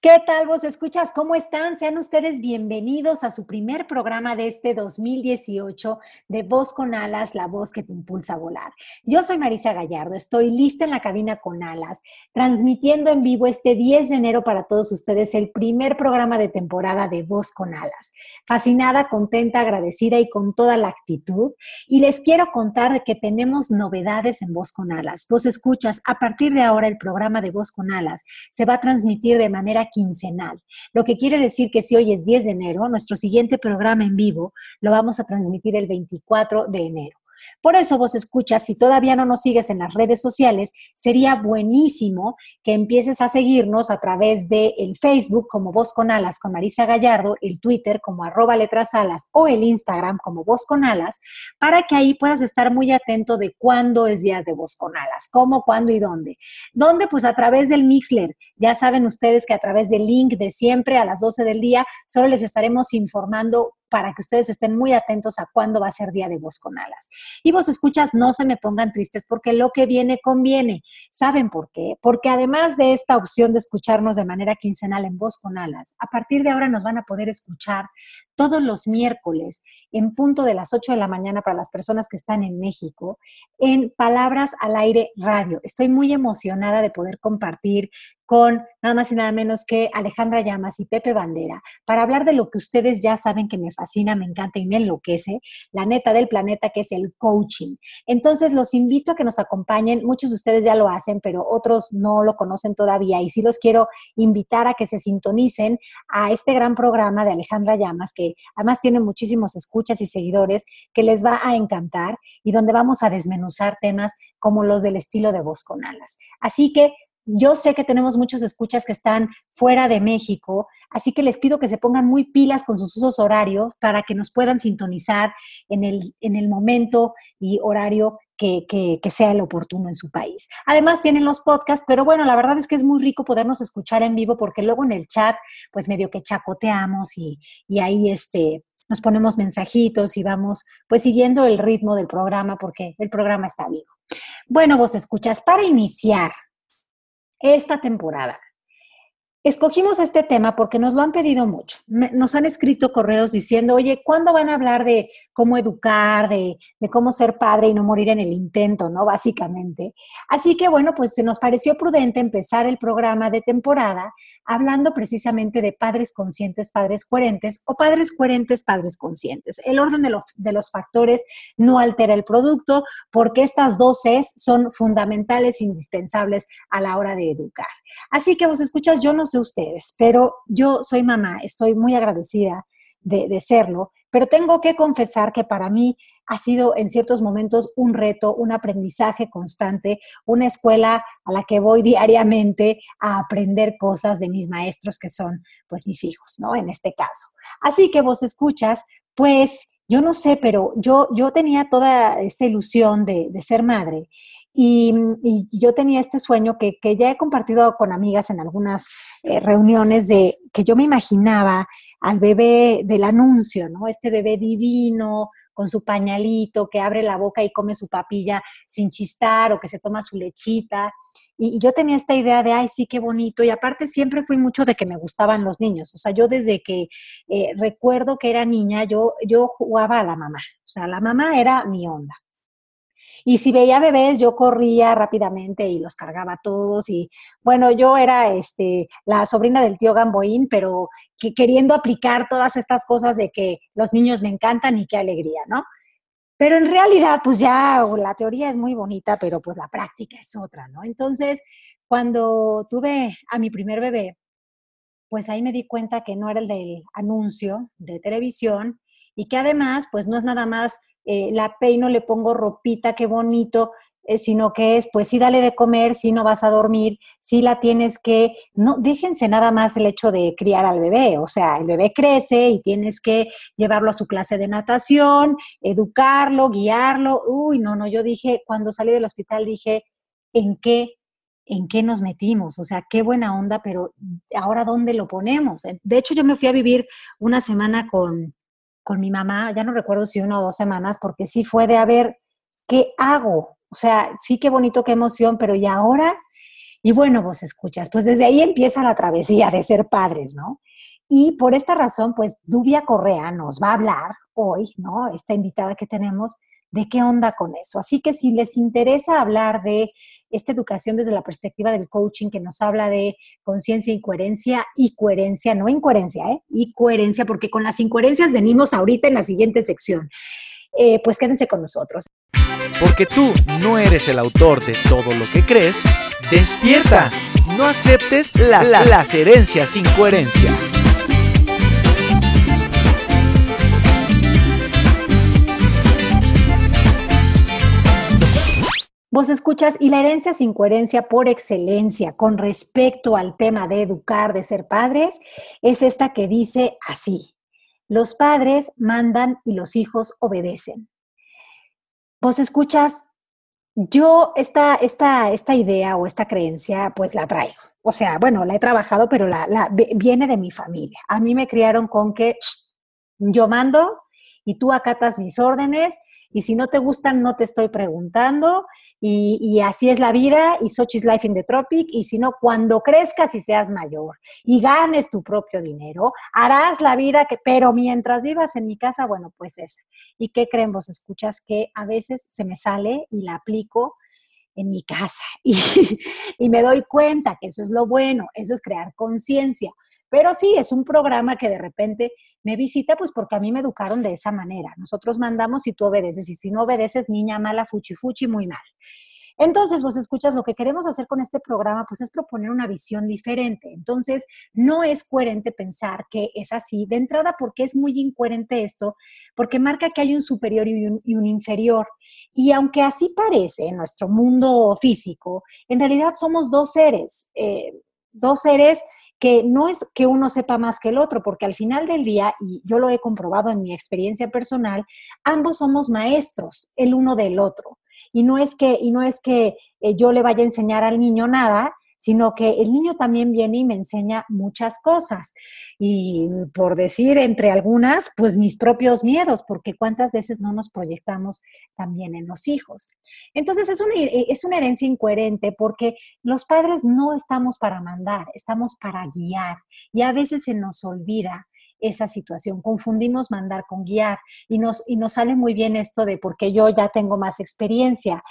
¿Qué tal vos escuchas? ¿Cómo están? Sean ustedes bienvenidos a su primer programa de este 2018 de Voz con Alas, la voz que te impulsa a volar. Yo soy Marisa Gallardo, estoy lista en la cabina con alas, transmitiendo en vivo este 10 de enero para todos ustedes el primer programa de temporada de Voz con Alas. Fascinada, contenta, agradecida y con toda la actitud. Y les quiero contar que tenemos novedades en Voz con Alas. Vos escuchas, a partir de ahora el programa de Voz con Alas se va a transmitir de manera quincenal, lo que quiere decir que si hoy es 10 de enero, nuestro siguiente programa en vivo lo vamos a transmitir el 24 de enero. Por eso vos escuchas, si todavía no nos sigues en las redes sociales, sería buenísimo que empieces a seguirnos a través de el Facebook como Voz con Alas con Marisa Gallardo, el Twitter como arroba letras alas o el Instagram como Voz con Alas, para que ahí puedas estar muy atento de cuándo es días de Voz con Alas, cómo, cuándo y dónde. ¿Dónde? Pues a través del Mixler. Ya saben ustedes que a través del link de siempre a las 12 del día, solo les estaremos informando para que ustedes estén muy atentos a cuándo va a ser día de voz con alas. Y vos escuchas, no se me pongan tristes porque lo que viene conviene. ¿Saben por qué? Porque además de esta opción de escucharnos de manera quincenal en voz con alas, a partir de ahora nos van a poder escuchar todos los miércoles en punto de las 8 de la mañana para las personas que están en México en Palabras al Aire Radio. Estoy muy emocionada de poder compartir con nada más y nada menos que Alejandra Llamas y Pepe Bandera para hablar de lo que ustedes ya saben que me fascina, me encanta y me enloquece, la neta del planeta que es el coaching. Entonces los invito a que nos acompañen, muchos de ustedes ya lo hacen, pero otros no lo conocen todavía y sí los quiero invitar a que se sintonicen a este gran programa de Alejandra Llamas que además tiene muchísimos escuchas y seguidores que les va a encantar y donde vamos a desmenuzar temas como los del estilo de voz con alas. Así que yo sé que tenemos muchos escuchas que están fuera de México, así que les pido que se pongan muy pilas con sus usos horarios para que nos puedan sintonizar en el, en el momento y horario que, que, sea el oportuno en su país. Además tienen los podcasts, pero bueno, la verdad es que es muy rico podernos escuchar en vivo porque luego en el chat, pues medio que chacoteamos y, y ahí este, nos ponemos mensajitos y vamos pues siguiendo el ritmo del programa porque el programa está vivo. Bueno, vos escuchas, para iniciar, esta temporada. Escogimos este tema porque nos lo han pedido mucho. nos han escrito correos diciendo, oye, ¿cuándo van a hablar de cómo educar, de, cómo ser padre y no morir en el intento, ¿no? Básicamente. Así que bueno, pues se nos pareció prudente empezar el programa de temporada hablando precisamente de padres conscientes, padres coherentes o padres coherentes, padres conscientes. El orden de, de los factores no altera el producto porque estas dos Cs son fundamentales, indispensables a la hora de educar. Así que vos escuchas, yo no ustedes, pero yo soy mamá, estoy muy agradecida de, serlo, pero tengo que confesar que para mí ha sido en ciertos momentos un reto, un aprendizaje constante, una escuela a la que voy diariamente a aprender cosas de mis maestros que son pues mis hijos, ¿no? En este caso. Así que vos escuchas, pues yo no sé, pero yo, yo tenía toda esta ilusión de, de ser madre y, yo tenía este sueño que, que, ya he compartido con amigas en algunas eh, reuniones de que yo me imaginaba al bebé del anuncio, ¿no? Este bebé divino, con su pañalito, que abre la boca y come su papilla sin chistar o que se toma su lechita. Y, yo tenía esta idea de, ay, sí, qué bonito. Y aparte siempre fui mucho de que me gustaban los niños. O sea, yo desde que eh, recuerdo que era niña, yo, yo jugaba a la mamá. O sea, la mamá era mi onda. Y si veía bebés, yo corría rápidamente y los cargaba todos. Y bueno, yo era este, la sobrina del tío Gamboín, pero que, queriendo aplicar todas estas cosas de que los niños me encantan y qué alegría, ¿no? Pero en realidad, pues ya la teoría es muy bonita, pero pues la práctica es otra, ¿no? Entonces, cuando tuve a mi primer bebé, pues ahí me di cuenta que no era el del anuncio de televisión y que además, pues no es nada más eh, la peino, le pongo ropita, qué bonito. eh, sino que es, pues sí, dale de comer, sí no vas a dormir, sí la tienes que, no, déjense nada más el hecho de criar al bebé, o sea, el bebé crece y tienes que llevarlo a su clase de natación, educarlo, guiarlo, uy, no, no, yo dije, cuando salí del hospital dije, ¿en qué en qué nos metimos, o sea, qué buena onda, pero ahora dónde lo ponemos. De hecho, yo me fui a vivir una semana con, con mi mamá, ya no recuerdo si una o dos semanas, porque sí fue de a ver qué hago. O sea, sí qué bonito, qué emoción, pero ¿y ahora? Y bueno, vos escuchas, pues desde ahí empieza la travesía de ser padres, ¿no? Y por esta razón, pues Dubia Correa nos va a hablar hoy, ¿no? Esta invitada que tenemos, de qué onda con eso. Así que si les interesa hablar de esta educación desde la perspectiva del coaching que nos habla de conciencia y coherencia y coherencia, no incoherencia, ¿eh? Y coherencia, porque con las incoherencias venimos ahorita en la siguiente sección. Eh, pues quédense con nosotros. Porque tú no eres el autor de todo lo que crees, despierta. No aceptes las, las herencias sin coherencia. Vos escuchas, y la herencia sin coherencia por excelencia con respecto al tema de educar, de ser padres, es esta que dice así, los padres mandan y los hijos obedecen. Vos escuchas, yo esta, esta, esta idea o esta creencia pues la traigo. O sea, bueno, la he trabajado, pero la, la, viene de mi familia. A mí me criaron con que yo mando y tú acatas mis órdenes y si no te gustan no te estoy preguntando y, así es la vida y such is life in the tropic y si no, cuando crezcas y seas mayor y ganes tu propio dinero, harás la vida que, pero mientras vivas en mi casa, bueno, pues es. ¿Y qué creen vos? Escuchas que a veces se me sale y la aplico en mi casa y me doy cuenta que eso es lo bueno, eso es crear conciencia. Pero sí, es un programa que de repente me visita, pues porque a mí me educaron de esa manera. Nosotros mandamos y tú obedeces, y si no obedeces, niña mala, fuchi fuchi, muy mal. Entonces, vos escuchas, lo que queremos hacer con este programa, pues es proponer una visión diferente. Entonces, no es coherente pensar que es así. De entrada, porque es muy incoherente esto, porque marca que hay un superior y un, inferior. Y aunque así parece en nuestro mundo físico, en realidad somos dos seres. Eh, dos seres que no es que uno sepa más que el otro, porque al final del día, y yo lo he comprobado en mi experiencia personal, ambos somos maestros el uno del otro. Y no es que, y no es que eh, yo le vaya a enseñar al niño nada, sino que el niño también viene y me enseña muchas cosas. Y por decir entre algunas, pues mis propios miedos, porque cuántas veces no nos proyectamos también en los hijos. Entonces es una, es una herencia incoherente porque los padres no estamos para mandar, estamos para guiar y a veces se nos olvida esa situación. Confundimos mandar con guiar y nos, y nos sale muy bien esto de porque yo ya tengo más experiencia.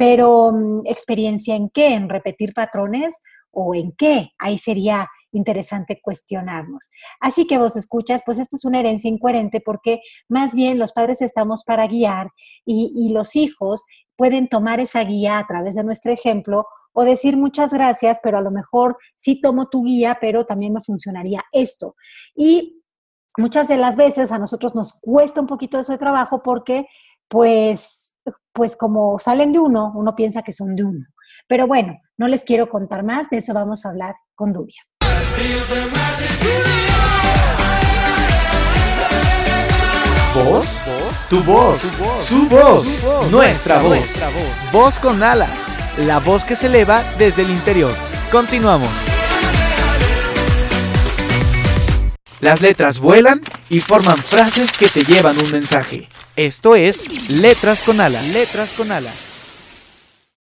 Pero mm, experiencia en qué? ¿En repetir patrones o en qué? Ahí sería interesante cuestionarnos. Así que vos escuchas, pues esta es una herencia incoherente porque más bien los padres estamos para guiar y, y los hijos pueden tomar esa guía a través de nuestro ejemplo o decir muchas gracias, pero a lo mejor sí tomo tu guía, pero también me funcionaría esto. Y muchas de las veces a nosotros nos cuesta un poquito eso de trabajo porque pues pues como salen de uno, uno piensa que son de uno. Pero bueno, no les quiero contar más, de eso vamos a hablar con Dubia. ¿Voz? Tu voz, su voz, nuestra voz. Voz con alas, la voz que se eleva desde el interior. Continuamos. Las letras vuelan y forman frases que te llevan un mensaje. Esto es Letras con Alas. Letras con Alas.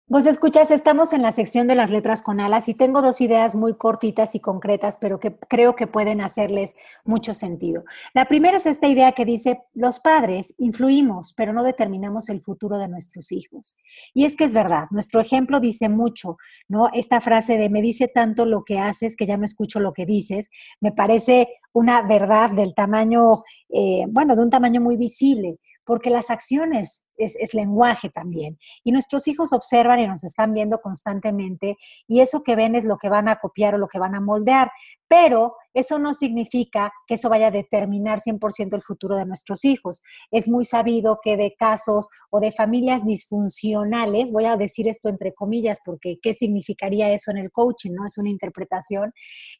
Vos escuchas, estamos en la sección de las letras con alas y tengo dos ideas muy cortitas y concretas, pero que creo que pueden hacerles mucho sentido. La primera es esta idea que dice, los padres influimos, pero no determinamos el futuro de nuestros hijos. Y es que es verdad, nuestro ejemplo dice mucho, ¿no? Esta frase de me dice tanto lo que haces que ya no escucho lo que dices, me parece una verdad del tamaño, eh, bueno, de un tamaño muy visible porque las acciones es, lenguaje también. Y nuestros hijos observan y nos están viendo constantemente y eso que ven es lo que van a copiar o lo que van a moldear. Pero eso no significa que eso vaya a determinar 100% el futuro de nuestros hijos. Es muy sabido que de casos o de familias disfuncionales, voy a decir esto entre comillas porque ¿qué significaría eso en el coaching? ¿no? Es una interpretación.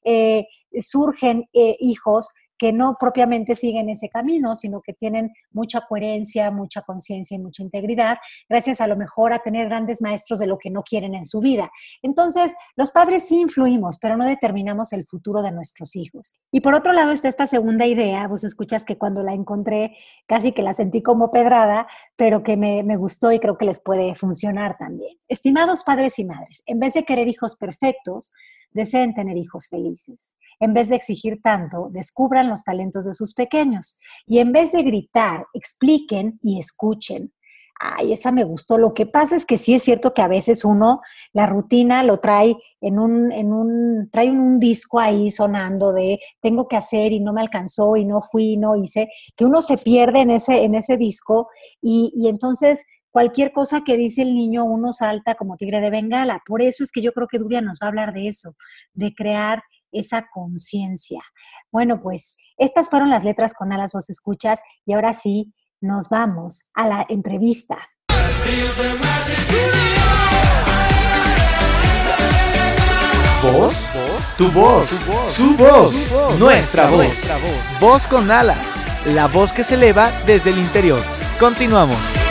Eh, surgen eh, hijos que no propiamente siguen ese camino, sino que tienen mucha coherencia, mucha conciencia y mucha integridad, gracias a lo mejor a tener grandes maestros de lo que no quieren en su vida. Entonces, los padres sí influimos, pero no determinamos el futuro de nuestros hijos. Y por otro lado está esta segunda idea, vos escuchas que cuando la encontré casi que la sentí como pedrada, pero que me, me gustó y creo que les puede funcionar también. Estimados padres y madres, en vez de querer hijos perfectos, deseen tener hijos felices. En vez de exigir tanto, descubran los talentos de sus pequeños. Y en vez de gritar, expliquen y escuchen. Ay, esa me gustó. Lo que pasa es que sí es cierto que a veces uno la rutina lo trae en un, en un, trae un, disco ahí sonando de tengo que hacer y no me alcanzó y no fui, no hice, que uno se pierde en ese, en ese disco y, y entonces cualquier cosa que dice el niño, uno salta como tigre de bengala. Por eso es que yo creo que Dubia nos va a hablar de eso, de crear esa conciencia. Bueno, pues estas fueron las letras con alas vos escuchas y ahora sí nos vamos a la entrevista. ¿Voz? Tu voz, su voz, nuestra voz. Voz con alas, la voz que se eleva desde el interior. Continuamos.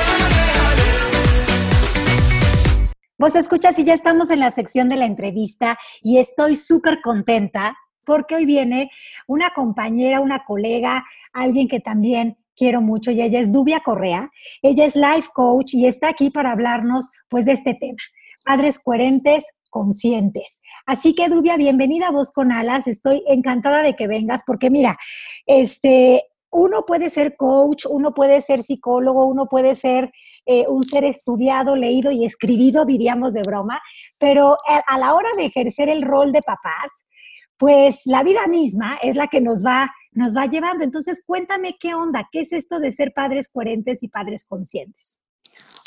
Vos escuchas y ya estamos en la sección de la entrevista y estoy súper contenta porque hoy viene una compañera, una colega, alguien que también quiero mucho y ella es Dubia Correa. Ella es life coach y está aquí para hablarnos pues de este tema, padres coherentes, conscientes. Así que Dubia, bienvenida a Voz con Alas. Estoy encantada de que vengas porque mira, este uno puede ser coach, uno puede ser psicólogo, uno puede ser eh, un ser estudiado, leído y escribido, diríamos de broma, pero a, la hora de ejercer el rol de papás, pues la vida misma es la que nos va, nos va llevando. Entonces, cuéntame qué onda, qué es esto de ser padres coherentes y padres conscientes.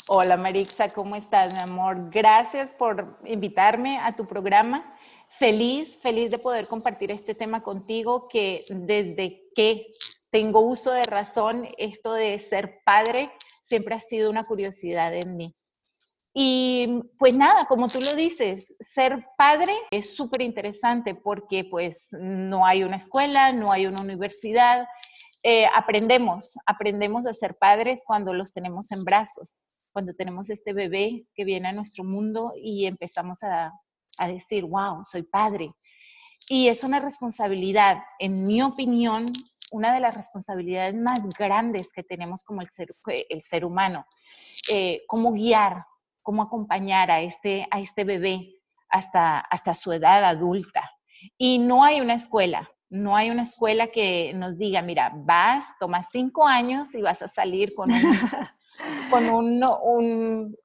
Hola Marixa, ¿cómo estás, mi amor? Gracias por invitarme a tu programa. Feliz, feliz de poder compartir este tema contigo que desde que tengo uso de razón, esto de ser padre siempre ha sido una curiosidad en mí. Y pues nada, como tú lo dices, ser padre es súper interesante porque pues no hay una escuela, no hay una universidad. Eh, aprendemos, aprendemos a ser padres cuando los tenemos en brazos, cuando tenemos este bebé que viene a nuestro mundo y empezamos a, a decir, wow, soy padre. Y es una responsabilidad, en mi opinión, una de las responsabilidades más grandes que tenemos como el ser, el ser humano, eh, cómo guiar, cómo acompañar a este, a este bebé hasta, hasta su edad adulta. Y no hay una escuela, no hay una escuela que nos diga, mira, vas, tomas cinco años y vas a salir con un, con un,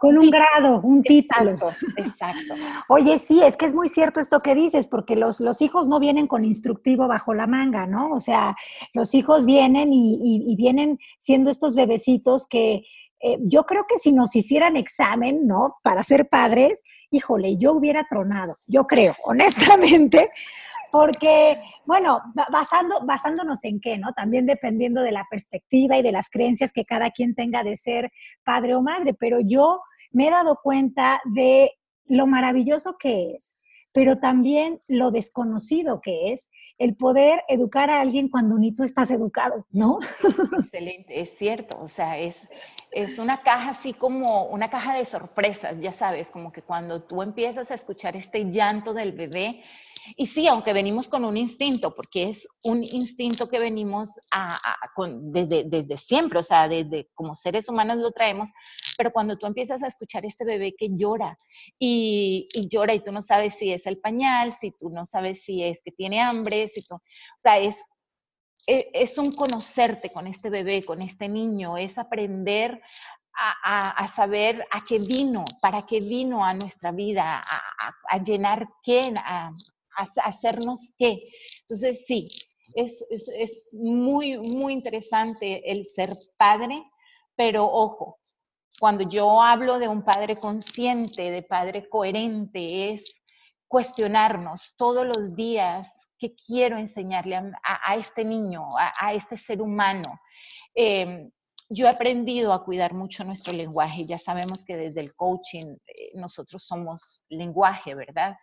con un, grado, un título. Exacto, Oye, sí, es que es muy cierto esto que dices, porque los, los hijos no vienen con instructivo bajo la manga, ¿no? O sea, los hijos vienen y, vienen siendo estos bebecitos que eh, yo creo que si nos hicieran examen, ¿no? Para ser padres, híjole, yo hubiera tronado, yo creo, honestamente, porque, bueno, basando, basándonos en qué, ¿no? También dependiendo de la perspectiva y de las creencias que cada quien tenga de ser padre o madre, pero yo me he dado cuenta de lo maravilloso que es, pero también lo desconocido que es el poder educar a alguien cuando ni tú estás educado, ¿no? Excelente, es cierto, o sea, es, es una caja así como una caja de sorpresas, ya sabes, como que cuando tú empiezas a escuchar este llanto del bebé, y sí, aunque venimos con un instinto, porque es un instinto que venimos desde, desde siempre, o sea, desde como seres humanos lo traemos, pero cuando tú empiezas a escuchar este bebé que llora y, llora y tú no sabes si es el pañal, si tú no sabes si es que tiene hambre, si tú, o sea, es, e, es, un conocerte con este bebé, con este niño, es aprender a, a, saber a qué vino, para qué vino a nuestra vida, a, a llenar qué, hacernos qué. Entonces, sí, es, es, muy, muy interesante el ser padre, Pero ojo, cuando yo hablo de un padre consciente, de padre coherente, es cuestionarnos todos los días qué quiero enseñarle a, este niño, a, este ser humano. Em, yo he aprendido a cuidar mucho nuestro lenguaje. Ya sabemos que desde el coaching eh, nosotros somos lenguaje, ¿verdad?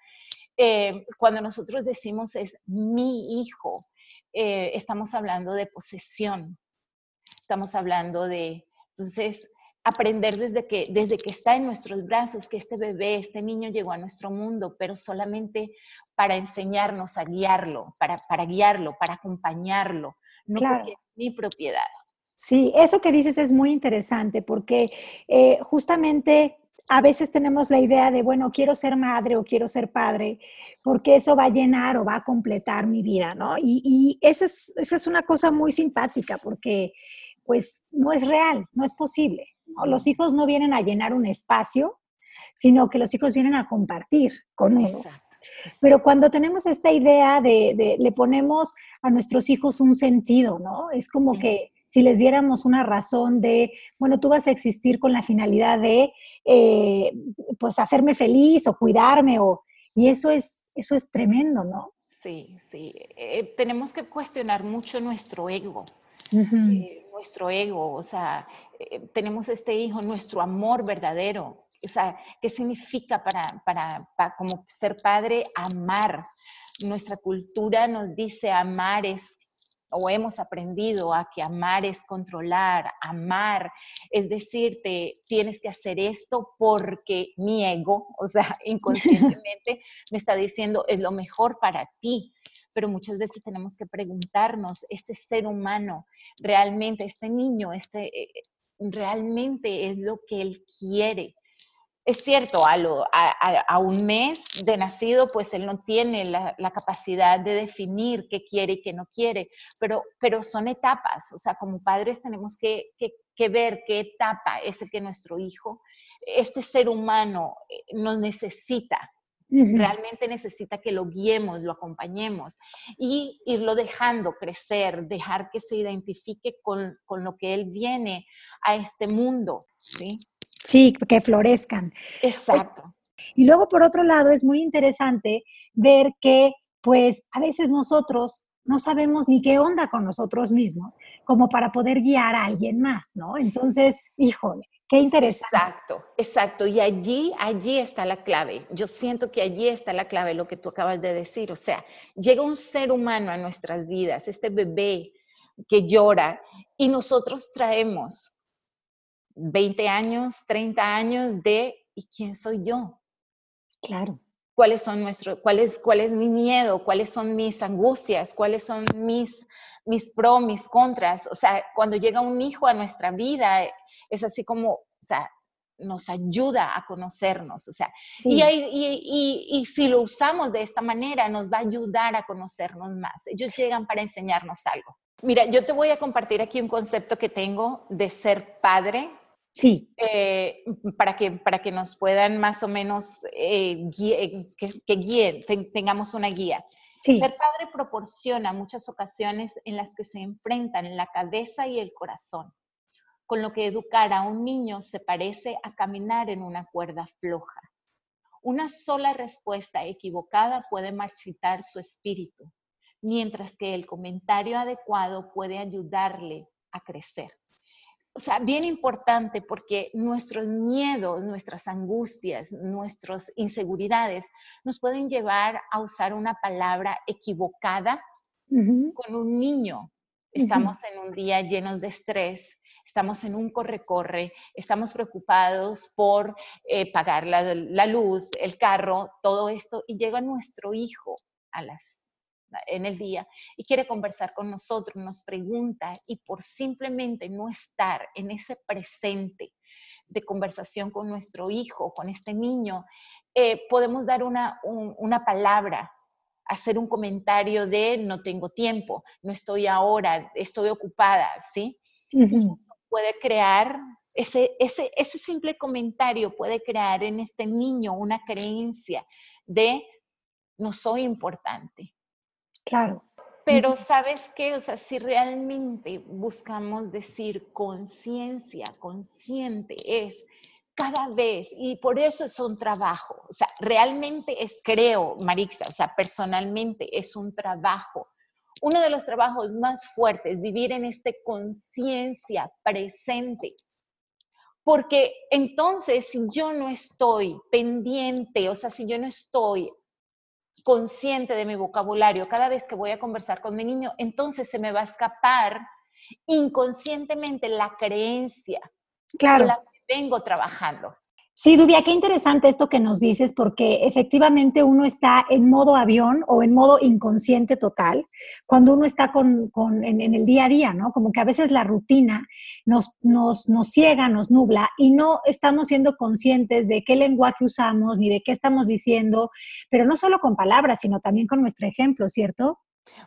Em, cuando nosotros decimos es mi hijo, eh, estamos hablando de posesión, estamos hablando de, entonces, aprender desde que, desde que está en nuestros brazos, que este bebé, este niño llegó a nuestro mundo, pero solamente para enseñarnos a guiarlo, para, para guiarlo, para acompañarlo, no porque es mi propiedad. Sí, eso que dices es muy interesante porque eh, justamente a veces tenemos la idea de, bueno, quiero ser madre o quiero ser padre, porque eso va a llenar o va a completar mi vida, ¿no? Y, y esa, es, esa es una cosa muy simpática porque pues no es real, no es posible. Los hijos no vienen a llenar un espacio, sino que los hijos vienen a compartir con uno. Pero cuando tenemos esta idea de, le ponemos a nuestros hijos un sentido, ¿no? Es como que si les diéramos una razón de, bueno, tú vas a existir con la finalidad de, eh, pues, hacerme feliz o cuidarme, o, y eso es, eso es tremendo, ¿no? Sí, sí. Eh, tenemos que cuestionar mucho nuestro ego. Eh, nuestro ego, o sea, eh, tenemos este hijo, nuestro amor verdadero. O sea, ¿qué significa para, para, para, como ser padre amar? Nuestra cultura nos dice amar es, o hemos aprendido a que amar es controlar, amar es decirte, tienes que hacer esto porque mi ego, o sea, inconscientemente me está diciendo es lo mejor para ti pero muchas veces tenemos que preguntarnos, este ser humano, realmente, este niño, este, eh, realmente es lo que él quiere. Es cierto, a, a, un mes de nacido, pues él no tiene la, capacidad de definir qué quiere y qué no quiere, pero, pero son etapas, o sea, como padres tenemos que, que ver qué etapa es el que nuestro hijo, este ser humano, eh, nos necesita, Realmente necesita que lo guiemos, lo acompañemos y irlo dejando crecer, dejar que se identifique con, lo que él viene a este mundo. Sí, sí que florezcan. Exacto. Y luego, por otro lado, es muy interesante ver que, pues, a veces nosotros no sabemos ni qué onda con nosotros mismos, como para poder guiar a alguien más, ¿no? Entonces, híjole, Qué interesante. Exacto, exacto. Y allí, allí está la clave. Yo siento que allí está la clave, lo que tú acabas de decir. O sea, llega un ser humano a nuestras vidas, este bebé que llora, y nosotros traemos 20 años, 30 años de ¿y quién soy yo? Claro. ¿Cuáles son nuestros, cuál es, cuál es mi miedo? ¿Cuáles son mis angustias? ¿Cuáles son mis mis pros, mis contras. O sea, cuando llega un hijo a nuestra vida, es así como, o sea, nos ayuda a conocernos, o sea, y, y, si lo usamos de esta manera, nos va a ayudar a conocernos más. Ellos llegan para enseñarnos algo. Mira, yo te voy a compartir aquí un concepto que tengo de ser padre. Sí. Eh, para, que, para que nos puedan más o menos eh, que, que guíen, tengamos una guía. Ser padre proporciona muchas ocasiones en las que se enfrentan la cabeza y el corazón, con lo que educar a un niño se parece a caminar en una cuerda floja. Una sola respuesta equivocada puede marchitar su espíritu, mientras que el comentario adecuado puede ayudarle a crecer o sea, bien importante porque nuestros miedos, nuestras angustias, nuestras inseguridades nos pueden llevar a usar una palabra equivocada con un niño. Estamos en un día llenos de estrés, estamos en un corre-corre, estamos preocupados por eh, pagar la, la luz, el carro, todo esto, y llega nuestro hijo a las en el día y quiere conversar con nosotros, nos pregunta y por simplemente no estar en ese presente de conversación con nuestro hijo, con este niño, eh, podemos dar una, una palabra, hacer un comentario de no tengo tiempo, no estoy ahora, estoy ocupada, ¿sí? Puede crear, ese, ese, ese simple comentario puede crear en este niño una creencia de no soy importante, Claro. Pero sabes qué, o sea, si realmente buscamos decir conciencia, consciente es cada vez, y por eso es un trabajo, o sea, realmente es, creo, Marixa, o sea, personalmente es un trabajo. Uno de los trabajos más fuertes, vivir en este conciencia presente. Porque entonces, si yo no estoy pendiente, o sea, si yo no estoy consciente de mi vocabulario cada vez que voy a conversar con mi niño, entonces se me va a escapar inconscientemente la creencia claro. la que vengo trabajando. Sí, Dubia, qué interesante esto que nos dices, porque efectivamente uno está en modo avión o en modo inconsciente total cuando uno está con, en, el día a día, ¿no? Como que a veces la rutina nos, nos, nos ciega, nos nubla y no estamos siendo conscientes de qué lenguaje usamos ni de qué estamos diciendo, pero no solo con palabras, sino también con nuestro ejemplo, ¿cierto?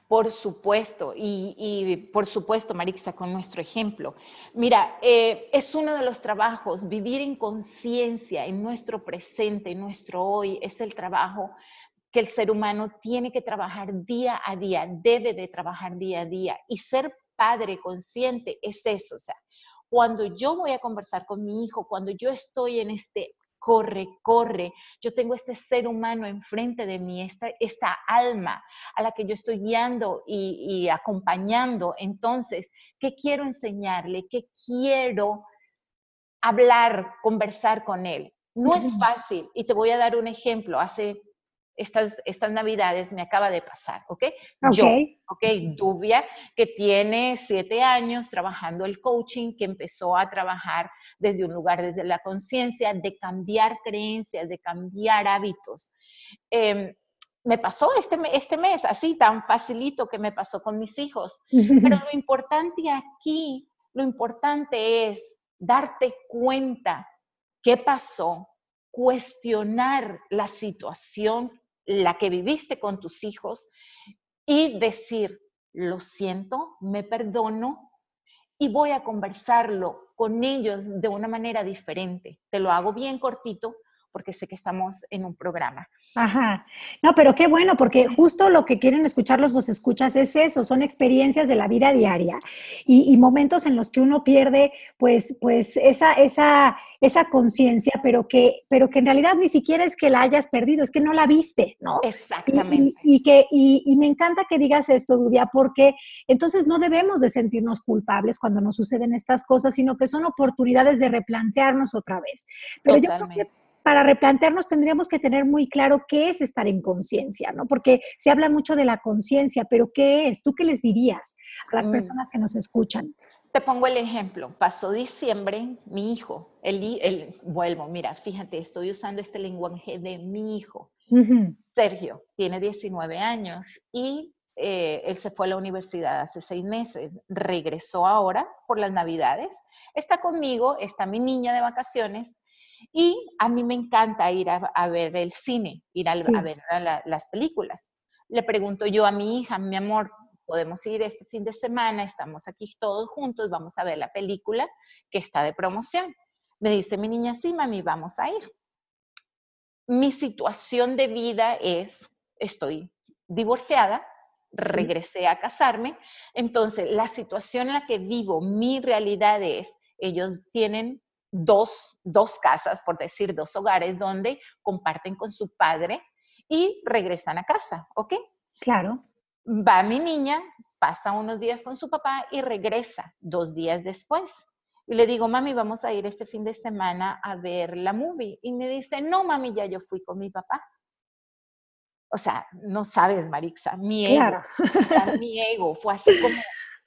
Por supuesto, y, por supuesto, Marixa, con nuestro ejemplo. Mira, eh, es uno de los trabajos, vivir en conciencia, en nuestro presente, en nuestro hoy, es el trabajo que el ser humano tiene que trabajar día a día, debe de trabajar día a día. Y ser padre consciente es eso, o sea, cuando yo voy a conversar con mi hijo, cuando yo estoy en este corre, corre. Yo tengo este ser humano enfrente de mí, esta, esta alma a la que yo estoy guiando y, y acompañando. Entonces, ¿qué quiero enseñarle? ¿Qué quiero hablar, conversar con él? No es fácil. Y te voy a dar un ejemplo. Hace estas, estas navidades me acaba de pasar, ¿ok? Yo, ¿ok? Dubia, que tiene siete años trabajando el coaching, que empezó a trabajar desde un lugar, desde la conciencia, de cambiar creencias, de cambiar hábitos. Em, me pasó este, este mes, así tan facilito que me pasó con mis hijos. Pero lo importante aquí, lo importante es darte cuenta qué pasó, cuestionar la situación la que viviste con tus hijos y decir, lo siento, me perdono y voy a conversarlo con ellos de una manera diferente. Te lo hago bien cortito porque sé que estamos en un programa. Ajá. No, pero qué bueno, porque justo lo que quieren escuchar los vos escuchas es eso, son experiencias de la vida diaria y, momentos en los que uno pierde, pues, pues esa, esa, esa conciencia, pero que, pero que en realidad ni siquiera es que la hayas perdido, es que no la viste, ¿no? Exactamente. Y, que, y, me encanta que digas esto, Dubia, porque entonces no debemos de sentirnos culpables cuando nos suceden estas cosas, sino que son oportunidades de replantearnos otra vez. Pero yo creo que para replantearnos tendríamos que tener muy claro qué es estar en conciencia, ¿no? Porque se habla mucho de la conciencia, pero ¿qué es? ¿Tú qué les dirías a las mm. personas que nos escuchan? Te pongo el ejemplo. Pasó diciembre, mi hijo, el, vuelvo, mira, fíjate, estoy usando este lenguaje de mi hijo. Sergio tiene 19 años y eh, él se fue a la universidad hace seis meses, regresó ahora por las navidades, está conmigo, está mi niña de vacaciones y a mí me encanta ir a, ver el cine, ir a, ver las películas. Le pregunto yo a mi hija, mi amor, podemos ir este fin de semana, estamos aquí todos juntos, vamos a ver la película que está de promoción. Me dice mi niña, sí, mami, vamos a ir. Mi situación de vida es, estoy divorciada, regresé a casarme, entonces la situación en la que vivo, mi realidad es, ellos tienen dos, dos casas, por decir, dos hogares donde comparten con su padre y regresan a casa, ¿ok? Claro. Va mi niña, pasa unos días con su papá y regresa dos días después. Y le digo, mami, vamos a ir este fin de semana a ver la movie. Y me dice, no, mami, ya yo fui con mi papá. O sea, no sabes, Marixa, mi ego, mi ego fue así como,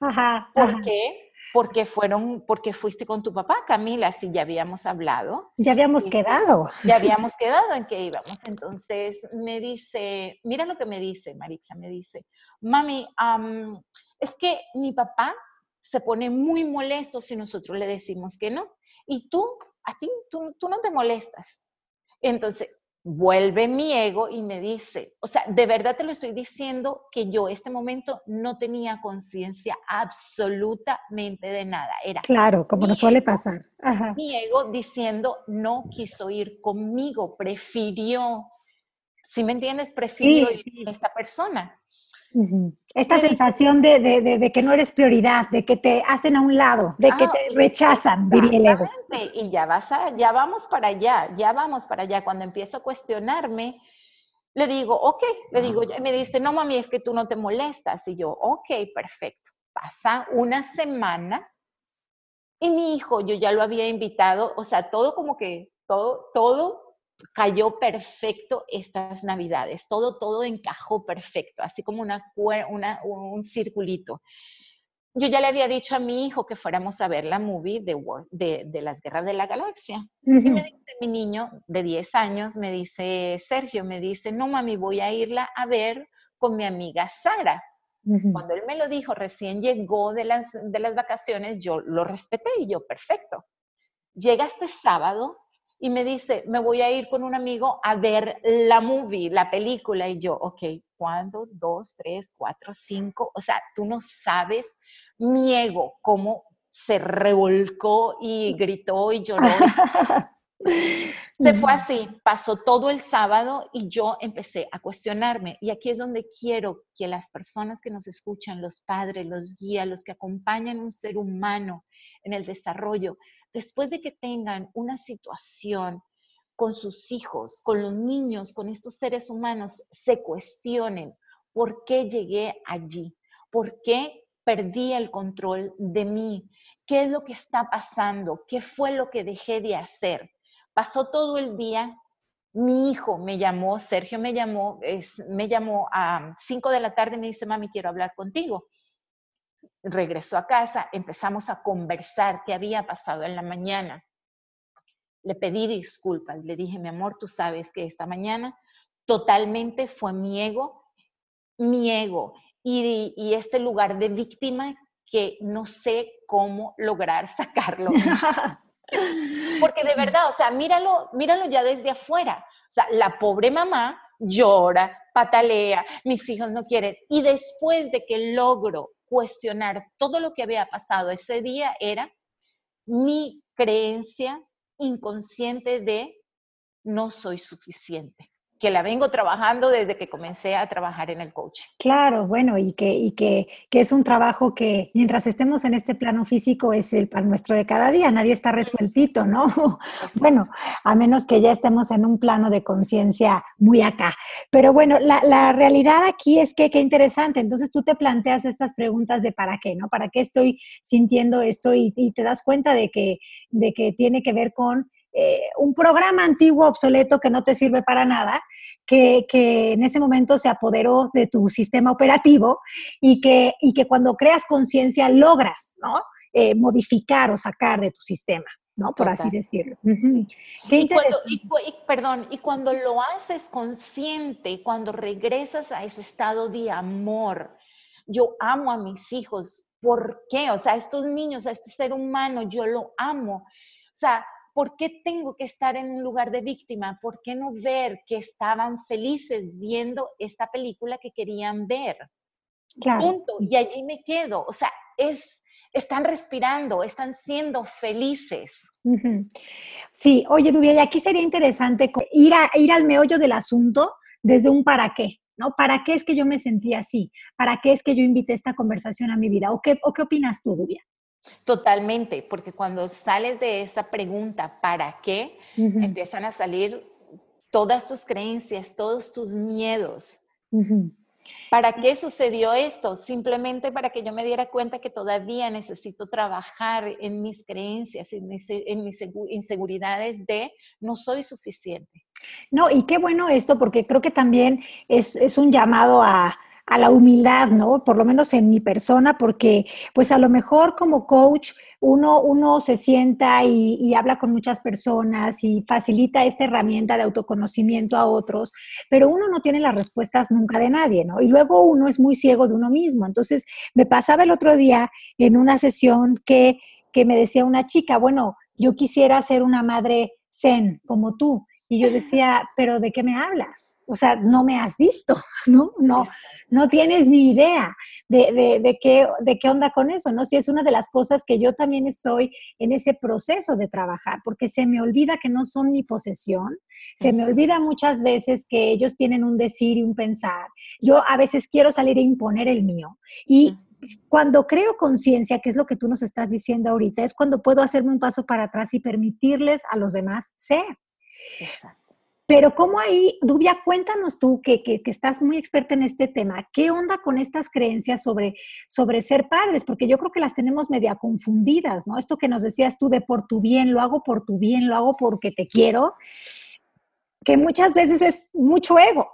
ajá, ¿por qué? Porque fueron, porque fuiste con tu papá, Camila, si ya habíamos hablado. Ya habíamos quedado. Ya habíamos quedado en que íbamos. Entonces me dice, mira lo que me dice, Maritza, me dice, mami, es que mi papá se pone muy molesto si nosotros le decimos que no. Y tú, a ti, tú, tú no te molestas. Entonces, vuelve mi ego y me dice, o sea, de verdad te lo estoy diciendo que yo este momento no tenía conciencia absolutamente de nada. Era claro, como nos suele pasar. Mi ego diciendo no quiso ir conmigo, prefirió, si me entiendes, prefirió ir con esta persona. Esta sensación de, que no eres prioridad, de que te hacen a un lado, de que ah, te rechazan, diría el ego. Y ya, vas a, ya vamos para allá, ya vamos para allá. Cuando empiezo a cuestionarme, le digo, ok, le digo, y me dice, no mami, es que tú no te molestas. Y yo, ok, perfecto. Pasa una semana y mi hijo, yo ya lo había invitado, o sea, todo como que, todo, todo cayó perfecto estas navidades, todo, todo encajó perfecto, así como una, un circulito. Yo ya le había dicho a mi hijo que fuéramos a ver la movie de, de, las guerras de la galaxia. Y me dice mi niño de 10 años, me dice, Sergio, me dice, no mami, voy a irla a ver con mi amiga Sara. Cuando él me lo dijo, recién llegó de las, de las vacaciones, yo lo respeté y yo, perfecto. Llega este sábado y me dice, me voy a ir con un amigo a ver la movie, la película. Y yo, ok, ¿cuándo? Dos, tres, cuatro, cinco. O sea, tú no sabes mi ego, cómo se revolcó y gritó y lloró. Se fue así, pasó todo el sábado y yo empecé a cuestionarme. Y aquí es donde quiero que las personas que nos escuchan, los padres, los guías, los que acompañan a un ser humano en el desarrollo, después de que tengan una situación con sus hijos, con los niños, con estos seres humanos, se cuestionen por qué llegué allí, por qué perdí el control de mí, qué es lo que está pasando, qué fue lo que dejé de hacer. Pasó todo el día, mi hijo me llamó, Sergio me llamó, me llamó a 5 de la tarde me dice, mami, quiero hablar contigo regresó a casa, empezamos a conversar qué había pasado en la mañana. Le pedí disculpas, le dije, mi amor, tú sabes que esta mañana totalmente fue mi ego, mi ego y, y este lugar de víctima que no sé cómo lograr sacarlo. Porque de verdad, o sea, míralo, míralo ya desde afuera. O sea, la pobre mamá llora, patalea, mis hijos no quieren. Y después de que logro cuestionar todo lo que había pasado ese día era mi creencia inconsciente de no soy suficiente que la vengo trabajando desde que comencé a trabajar en el coaching. Claro, bueno, y que, y que, que, es un trabajo que mientras estemos en este plano físico es el pan nuestro de cada día, nadie está resueltito, ¿no? bueno, a menos que ya estemos en un plano de conciencia muy acá. Pero bueno, la, la, realidad aquí es que qué interesante, entonces tú te planteas estas preguntas de para qué, ¿no? ¿Para qué estoy sintiendo esto? Y, y te das cuenta de que, de que tiene que ver con eh, un programa antiguo, obsoleto, que no te sirve para nada, que, en ese momento se apoderó de tu sistema operativo y que, y que cuando creas conciencia logras ¿no? Eh, modificar o sacar de tu sistema. ¿no? Por así decirlo. y, cuando, perdón, y cuando lo haces consciente, cuando regresas a ese estado de amor, yo amo a mis hijos, ¿por qué? O sea, estos niños, a este ser humano, yo lo amo. O sea, ¿por qué tengo que estar en un lugar de víctima? ¿Por qué no ver que estaban felices viendo esta película que querían ver? Punto. Y allí me quedo. O sea, es, están respirando, están siendo felices. Sí, oye, Dubia, y aquí sería interesante ir, a, ir al meollo del asunto desde un para qué. ¿No? ¿Para qué es que yo me sentí así? ¿Para qué es que yo invité esta conversación a mi vida? ¿O qué, o qué opinas tú, Dubia? Totalmente, porque cuando sales de esa pregunta, ¿para qué? Empiezan a salir todas tus creencias, todos tus miedos. ¿Para qué sucedió esto? Simplemente para que yo me diera cuenta que todavía necesito trabajar en mis creencias, en mis, inseguridades de no soy suficiente. No, y qué bueno esto, porque creo que también es, es un llamado a, a la humildad, ¿no? Por lo menos en mi persona, porque pues a lo mejor como coach uno, uno se sienta y, habla con muchas personas y facilita esta herramienta de autoconocimiento a otros, pero uno no tiene las respuestas nunca de nadie, ¿no? Y luego uno es muy ciego de uno mismo. Entonces, me pasaba el otro día en una sesión que, que me decía una chica, bueno, yo quisiera ser una madre zen como tú Y yo decía, pero ¿de qué me hablas? O sea, no me has visto, ¿no? No, no tienes ni idea de, de, qué, de qué onda con eso, ¿no? Si es una de las cosas que yo también estoy en ese proceso de trabajar, porque se me olvida que no son mi posesión, se me olvida muchas veces que ellos tienen un decir y un pensar. Yo a veces quiero salir a imponer el mío. Y cuando creo conciencia, que es lo que tú nos estás diciendo ahorita, es cuando puedo hacerme un paso para atrás y permitirles a los demás ser. Pero ¿cómo ahí, Dubia, cuéntanos tú que, que, estás muy experta en este tema, ¿qué onda con estas creencias sobre, sobre ser padres? Porque yo creo que las tenemos media confundidas, ¿no? Esto que nos decías tú de por tu bien, lo hago por tu bien, lo hago porque te quiero, que muchas veces es mucho ego.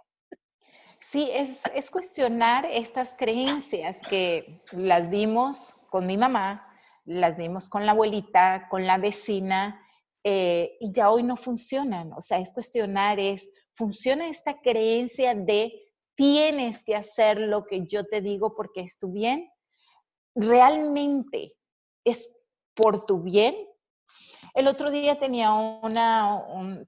Sí, es, cuestionar estas creencias que las vimos con mi mamá, las vimos con la abuelita, con la vecina, eh, y ya hoy no funcionan. O sea, es cuestionar, es, funciona esta creencia de tienes que hacer lo que yo te digo porque es tu bien. ¿Realmente es por tu bien el otro día tenía una,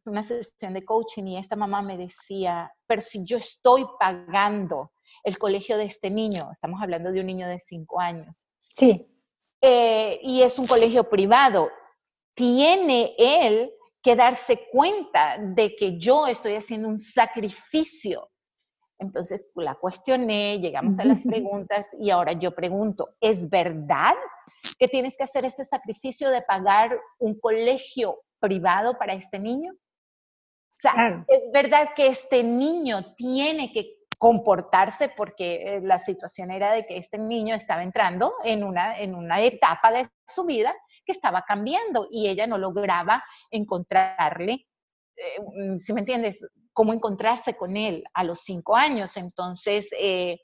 una sesión de coaching y esta mamá me decía, pero si yo estoy pagando el colegio de este niño, estamos hablando de un niño de cinco años. Sí. Eh, y es un colegio privado, tiene él que darse cuenta de que yo estoy haciendo un sacrificio. Entonces la cuestioné, llegamos a las preguntas y ahora yo pregunto, ¿es verdad que tienes que hacer este sacrificio de pagar un colegio privado para este niño? O sea, ¿es verdad que este niño tiene que comportarse porque eh, la situación era de que este niño estaba entrando en una, en una etapa de su vida que estaba cambiando y ella no lograba encontrarle, eh, si me entiendes, cómo encontrarse con él a los cinco años. Entonces, eh,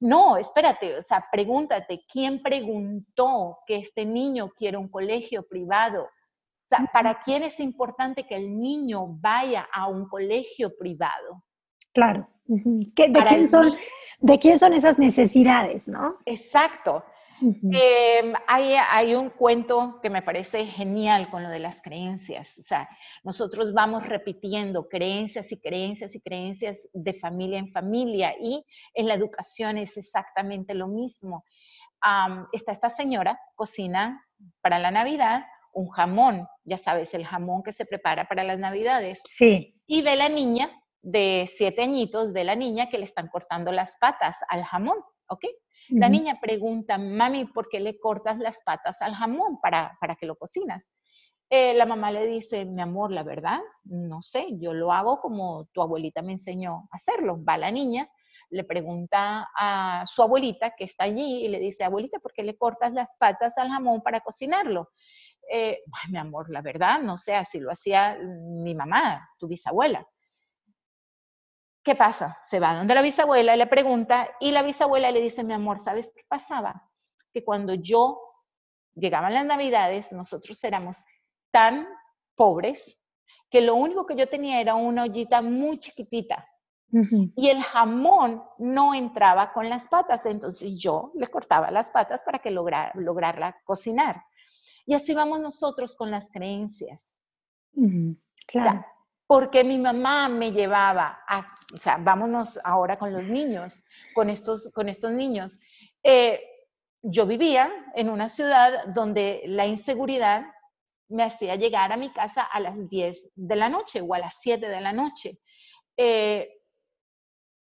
no, espérate, o sea, pregúntate, ¿quién preguntó que este niño quiere un colegio privado? O sea, ¿para quién es importante que el niño vaya a un colegio privado? Claro. ¿De, quién son, ¿De quién son esas necesidades, no? Exacto. Em, hay, un cuento que me parece genial con lo de las creencias. O sea, nosotros vamos repitiendo creencias y creencias y creencias de familia en familia y en la educación es exactamente lo mismo. está esta señora, cocina para la Navidad un jamón, ya sabes, el jamón que se prepara para las Navidades. Sí. Y ve la niña de siete añitos, ve la niña que le están cortando las patas al jamón, ¿ok? La niña pregunta, mami, ¿por qué le cortas las patas al jamón para, para que lo cocinas? Eh, la mamá le dice, mi amor, la verdad, no sé, yo lo hago como tu abuelita me enseñó a hacerlo. Va la niña, le pregunta a su abuelita que está allí y le dice, abuelita, ¿por qué le cortas las patas al jamón para cocinarlo? Eh, mi amor, la verdad, no sé, así lo hacía mi mamá, tu bisabuela. ¿Qué pasa? Se va donde la bisabuela y le pregunta y la bisabuela le dice, mi amor, ¿sabes qué pasaba? Que cuando yo llegaban las navidades, nosotros éramos tan pobres que lo único que yo tenía era una ollita muy chiquitita. Y el jamón no entraba con las patas, entonces yo le cortaba las patas para que lograra lograrla cocinar. Y así vamos nosotros con las creencias. Claro porque mi mamá me llevaba a, o sea, vámonos ahora con los niños, con estos, con estos niños. Eh, yo vivía en una ciudad donde la inseguridad me hacía llegar a mi casa a las 10 de la noche o a las 7 de la noche. Eh,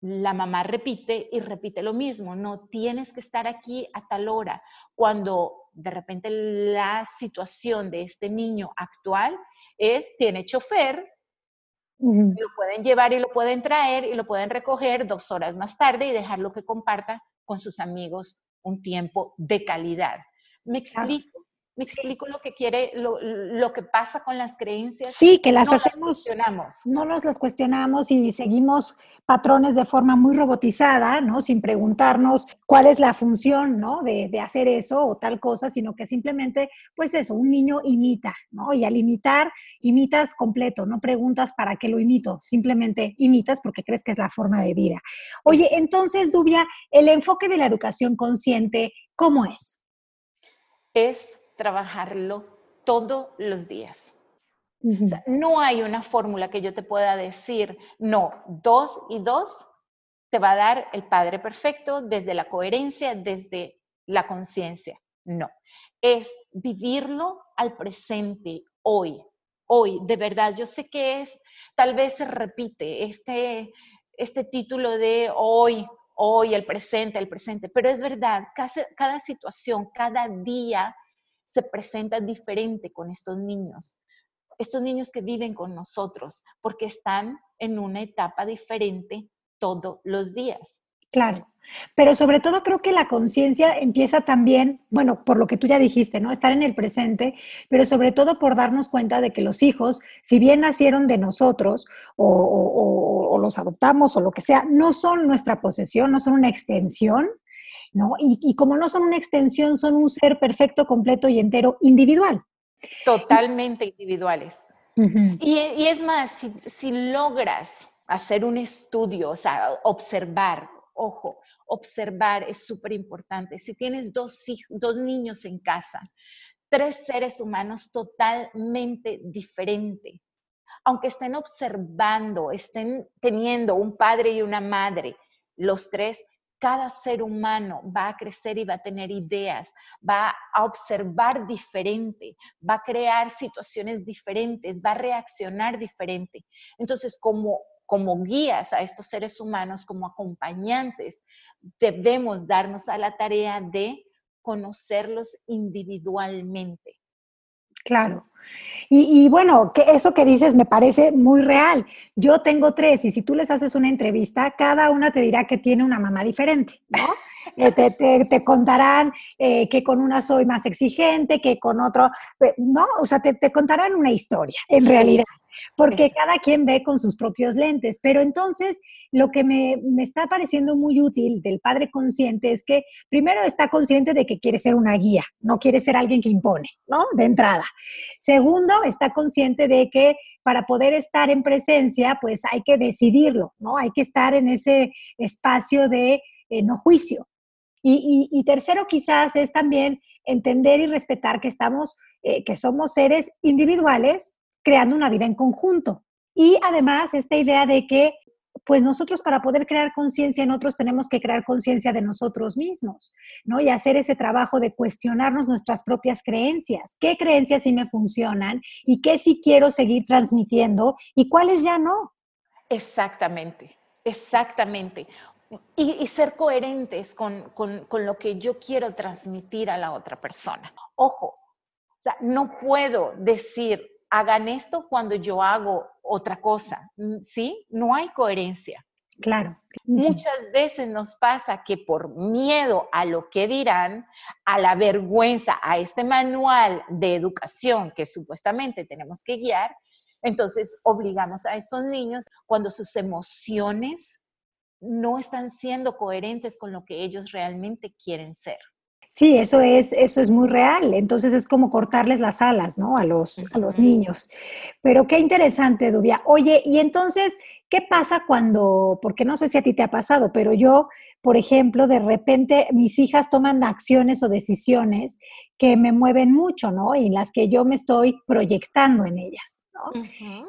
la mamá repite y repite lo mismo, no tienes que estar aquí a tal hora, cuando de repente la situación de este niño actual es, tiene chofer, lo pueden llevar y lo pueden traer y lo pueden recoger dos horas más tarde y dejarlo que comparta con sus amigos un tiempo de calidad. Me explico. Me explico lo que quiere, lo, que pasa con las creencias. Sí, que las hacemos. no nos las cuestionamos y seguimos patrones de forma muy robotizada, ¿no? Sin preguntarnos cuál es la función, ¿no? De, de, hacer eso o tal cosa, sino que simplemente, pues eso, un niño imita, ¿no? Y al imitar, imitas completo, no preguntas para qué lo imito, simplemente imitas porque crees que es la forma de vida. Oye, entonces, Dubia, el enfoque de la educación consciente, ¿cómo es? Es trabajarlo todos los días. no hay una fórmula que yo te pueda decir, no, dos y dos te va a dar el Padre perfecto desde la coherencia, desde la conciencia. No, es vivirlo al presente, hoy, hoy, de verdad. Yo sé que es, tal vez se repite este, este título de hoy, hoy, el presente, el presente, pero es verdad, cada, cada situación, cada día se presenta diferente con estos niños estos niños que viven con nosotros, porque están en una etapa diferente todos los días. Claro, pero sobre todo creo que la conciencia empieza también, bueno, por lo que tú ya dijiste, ¿no? Estar en el presente, pero sobre todo por darnos cuenta de que los hijos, si bien nacieron de nosotros o, los adoptamos o lo que sea, no son nuestra posesión, no son una extensión, ¿no? Y, y como no son una extensión, son un ser perfecto, completo y entero individual. Totalmente individuales. y, es más, si, logras hacer un estudio, o sea, observar, ojo, observar es súper importante. Si tienes dos, dos niños en casa, tres seres humanos totalmente diferentes, aunque estén observando, estén teniendo un padre y una madre, los tres cada ser humano va a crecer y va a tener ideas, va a observar diferente, va a crear situaciones diferentes, va a reaccionar diferente. Entonces, como, como guías a estos seres humanos, como acompañantes, debemos darnos a la tarea de conocerlos individualmente. Claro. Y, bueno, que eso que dices me parece muy real. Yo tengo tres y si tú les haces una entrevista, cada una te dirá que tiene una mamá diferente, ¿no? Eh, te, contarán eh, que con una soy más exigente, que con otro, ¿no? O sea, te, te contarán una historia, en realidad porque cada quien ve con sus propios lentes. Pero entonces, lo que me, está pareciendo muy útil del padre consciente es que primero está consciente de que quiere ser una guía, no quiere ser alguien que impone, ¿no? De entrada. Segundo, está consciente de que para poder estar en presencia, pues hay que decidirlo, ¿no? Hay que estar en ese espacio de eh, no juicio. Y, tercero, quizás es también entender y respetar que estamos, eh, que somos seres individuales creando una vida en conjunto. Y además esta idea de que pues nosotros para poder crear conciencia en otros tenemos que crear conciencia de nosotros mismos, ¿no? Y hacer ese trabajo de cuestionarnos nuestras propias creencias. ¿Qué creencias sí me funcionan y qué sí quiero seguir transmitiendo y cuáles ya no? Exactamente, exactamente. Y, ser coherentes con, con, lo que yo quiero transmitir a la otra persona. Ojo, no puedo decir, hagan esto cuando yo hago otra cosa. Mm, ¿Sí? No hay coherencia. Claro. Muchas veces nos pasa que por miedo a lo que dirán, a la vergüenza, a este manual de educación que supuestamente tenemos que guiar, entonces obligamos a estos niños cuando sus emociones no están siendo coherentes con lo que ellos realmente quieren ser. Sí, eso es, eso es muy real. Entonces es como cortarles las alas, ¿no? A los, a los niños. Pero qué interesante, Dubia. Oye, y entonces, ¿qué pasa cuando, porque no sé si a ti te ha pasado, pero yo, por ejemplo, de repente mis hijas toman acciones o decisiones que me mueven mucho, ¿no? Y en las que yo me estoy proyectando en ellas.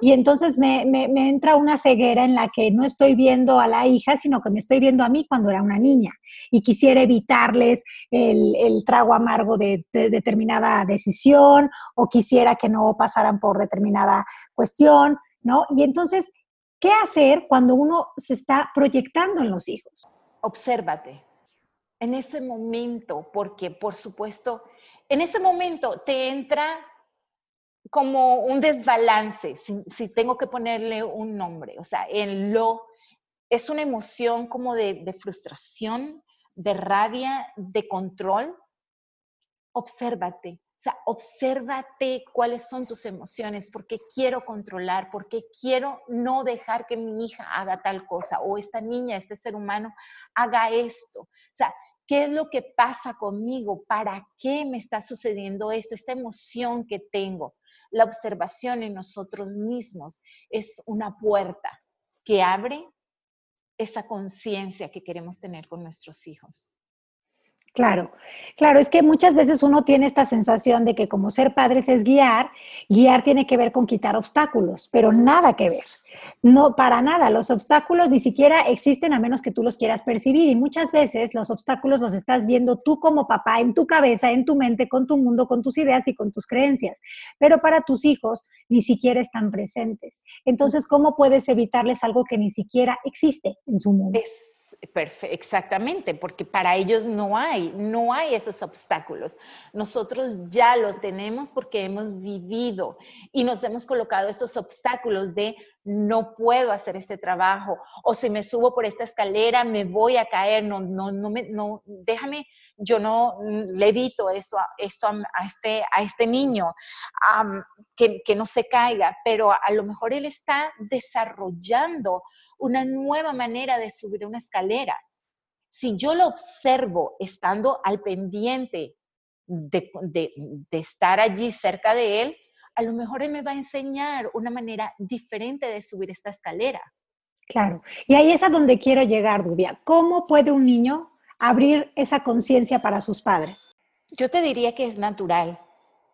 Y entonces me, entra una ceguera en la que no estoy viendo a la hija, sino que me estoy viendo a mí cuando era una niña y quisiera evitarles el, trago amargo de, determinada decisión o quisiera que no pasaran por determinada cuestión, ¿no? Y entonces, ¿qué hacer cuando uno se está proyectando en los hijos? Obsérvate en ese momento, porque por supuesto, en ese momento te entra como un desbalance, si, tengo que ponerle un nombre, o sea, en lo, es una emoción como de, frustración, de rabia, de control. Obsérvate, o sea, obsérvate cuáles son tus emociones, porque quiero controlar, porque quiero no dejar que mi hija haga tal cosa o esta niña, este ser humano haga esto. O sea, ¿qué es lo que pasa conmigo? ¿Para qué me está sucediendo esto? Esta emoción que tengo la observación en nosotros mismos es una puerta que abre esa conciencia que queremos tener con nuestros hijos. Claro, claro, es que muchas veces uno tiene esta sensación de que como ser padres es guiar, guiar tiene que ver con quitar obstáculos, pero nada que ver. No, para nada, los obstáculos ni siquiera existen a menos que tú los quieras percibir y muchas veces los obstáculos los estás viendo tú como papá en tu cabeza, en tu mente, con tu mundo, con tus ideas y con tus creencias, pero para tus hijos ni siquiera están presentes. Entonces, ¿cómo puedes evitarles algo que ni siquiera existe en su mundo? Exactamente, porque para ellos no hay, no hay esos obstáculos. Nosotros ya los tenemos porque hemos vivido y nos hemos colocado estos obstáculos de no puedo hacer este trabajo o si me subo por esta escalera me voy a caer, no, no, no, me, no déjame, yo no le evito esto, a, este, este niño, que, no se caiga, pero a lo mejor él está desarrollando una nueva manera de subir una escalera. Si yo lo observo estando al pendiente de, estar allí cerca de él, a lo mejor él me va a enseñar una manera diferente de subir esta escalera. Claro, y ahí es a donde quiero llegar, Dubia. ¿Cómo puede un niño abrir esa conciencia para sus padres? Yo te diría que es natural.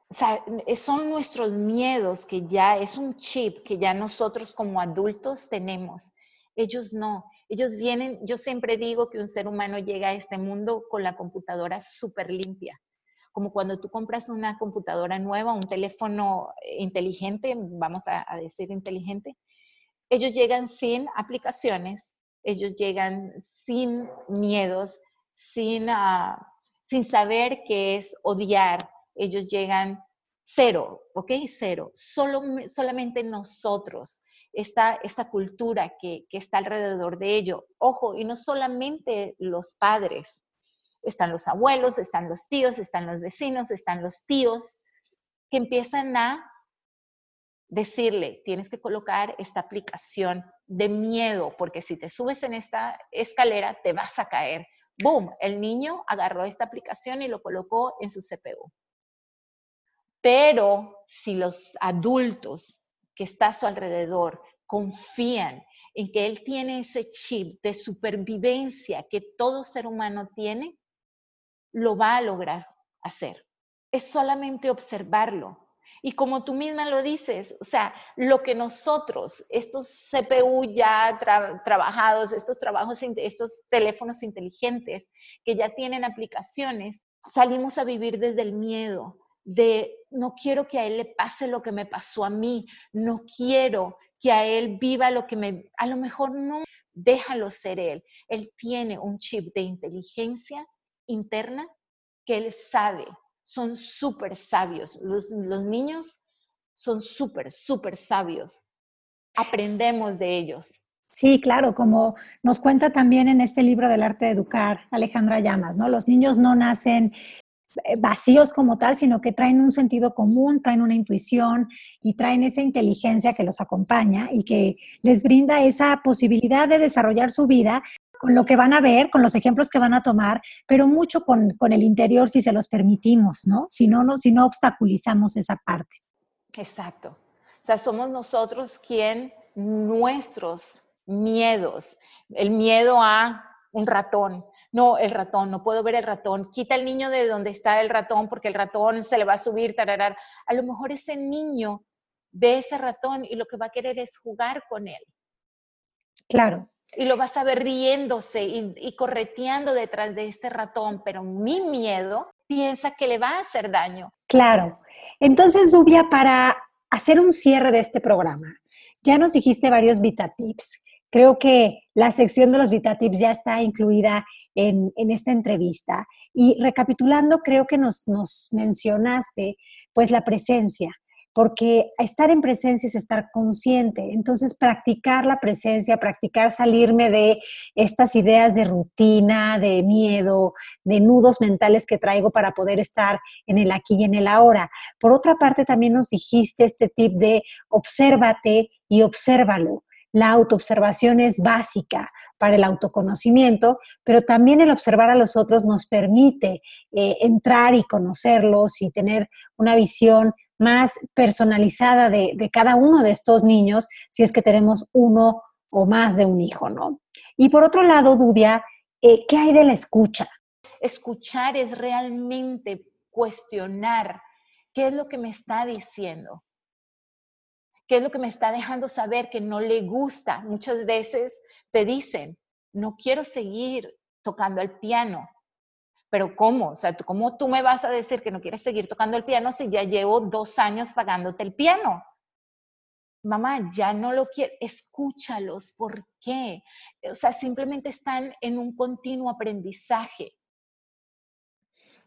O sea, son nuestros miedos que ya es un chip que ya nosotros como adultos tenemos. Ellos no. Ellos vienen, yo siempre digo que un ser humano llega a este mundo con la computadora súper limpia. Como cuando tú compras una computadora nueva, un teléfono inteligente, vamos a, decir inteligente, ellos llegan sin aplicaciones, ellos llegan sin miedos, sin, uh, sin saber qué es odiar, ellos llegan cero, ¿ok? Cero. Solo, solamente nosotros esta, esta cultura que, que está alrededor de ello. Ojo, y no solamente los padres, están los abuelos, están los tíos, están los vecinos, están los tíos, que empiezan a decirle, tienes que colocar esta aplicación de miedo, porque si te subes en esta escalera te vas a caer. ¡Boom! El niño agarró esta aplicación y lo colocó en su CPU. Pero si los adultos que está a su alrededor confían en que él tiene ese chip de supervivencia que todo ser humano tiene, lo va a lograr hacer. Es solamente observarlo. Y como tú misma lo dices, o sea, lo que nosotros, estos CPU ya trabajados, estos trabajos, estos teléfonos inteligentes que ya tienen aplicaciones, salimos a vivir desde el miedo, de no quiero que a él le pase lo que me pasó a mí, no quiero que a él viva lo que me, a lo mejor no, déjalo ser él. Él tiene un chip de inteligencia interna que él sabe, son súper sabios. Los, los niños son súper, súper sabios. Aprendemos de ellos. Sí, claro, como nos cuenta también en este libro del arte de educar Alejandra Llamas, ¿no? Los niños no nacen eh, vacíos como tal, sino que traen un sentido común, traen una intuición y traen esa inteligencia que los acompaña y que les brinda esa posibilidad de desarrollar su vida con lo que van a ver, con los ejemplos que van a tomar, pero mucho con, el interior si se los permitimos, ¿no? Si no, no, si no obstaculizamos esa parte. Exacto. O sea, somos nosotros quien nuestros miedos, el miedo a un ratón, no, el ratón, no puedo ver el ratón, quita el niño de donde está el ratón porque el ratón se le va a subir, tararar. A lo mejor ese niño ve ese ratón y lo que va a querer es jugar con él. Claro. Y lo vas a ver riéndose y, correteando detrás de este ratón, pero mi miedo piensa que le va a hacer daño. Claro. Entonces, Zubia, para hacer un cierre de este programa, ya nos dijiste varios Vita Tips. Creo que la sección de los Vita Tips ya está incluida en, esta entrevista. Y recapitulando, creo que nos, nos mencionaste pues la presencia, porque estar en presencia es estar consciente. Entonces, practicar la presencia, practicar salirme de estas ideas de rutina, de miedo, de nudos mentales que traigo para poder estar en el aquí y en el ahora. Por otra parte, también nos dijiste este tip de obsérvate y obsérvalo. La autoobservación es básica para el autoconocimiento, pero también el observar a los otros nos permite eh, entrar y conocerlos y tener una visión más personalizada de, cada uno de estos niños si es que tenemos uno o más de un hijo, ¿no? Y por otro lado, Dubia, eh, ¿qué hay de la escucha? Escuchar es realmente cuestionar qué es lo que me está diciendo, qué es lo que me está dejando saber que no le gusta. Muchas veces te dicen, no quiero seguir tocando el piano. Pero ¿cómo? O sea, ¿cómo tú me vas a decir que no quieres seguir tocando el piano si ya llevo dos años pagándote el piano? Mamá, ya no lo quiero. Escúchalos. ¿Por qué? O sea, simplemente están en un continuo aprendizaje.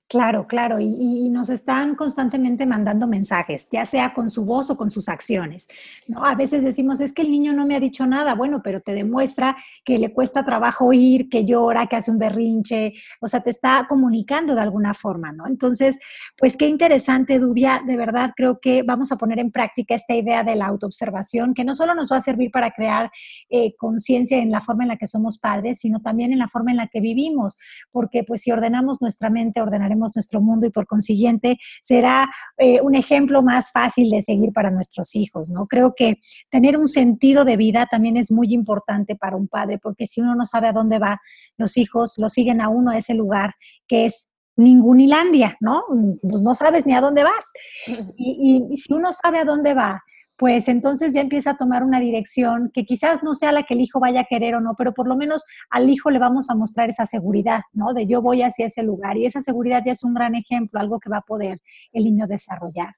Claro, claro, y, nos están constantemente mandando mensajes, ya sea con su voz o con sus acciones. ¿no? A veces decimos, es que el niño no me ha dicho nada, bueno, pero te demuestra que le cuesta trabajo oír, que llora, que hace un berrinche, o sea, te está comunicando de alguna forma, ¿no? Entonces, pues qué interesante, Dubia, de verdad creo que vamos a poner en práctica esta idea de la autoobservación, que no solo nos va a servir para crear eh, conciencia en la forma en la que somos padres, sino también en la forma en la que vivimos, porque pues si ordenamos nuestra mente, ordenaremos nuestro mundo y por consiguiente será eh, un ejemplo más fácil de seguir para nuestros hijos, ¿no? Creo que tener un sentido de vida también es muy importante para un padre, porque si uno no sabe a dónde va, los hijos lo siguen a uno a ese lugar que es ningunilandia, ¿no? Pues no sabes ni a dónde vas. y si uno sabe a dónde va, pues entonces ya empieza a tomar una dirección que quizás no sea la que el hijo vaya a querer o no, pero por lo menos al hijo le vamos a mostrar esa seguridad, ¿no? De yo voy hacia ese lugar y esa seguridad ya es un gran ejemplo, algo que va a poder el niño desarrollar.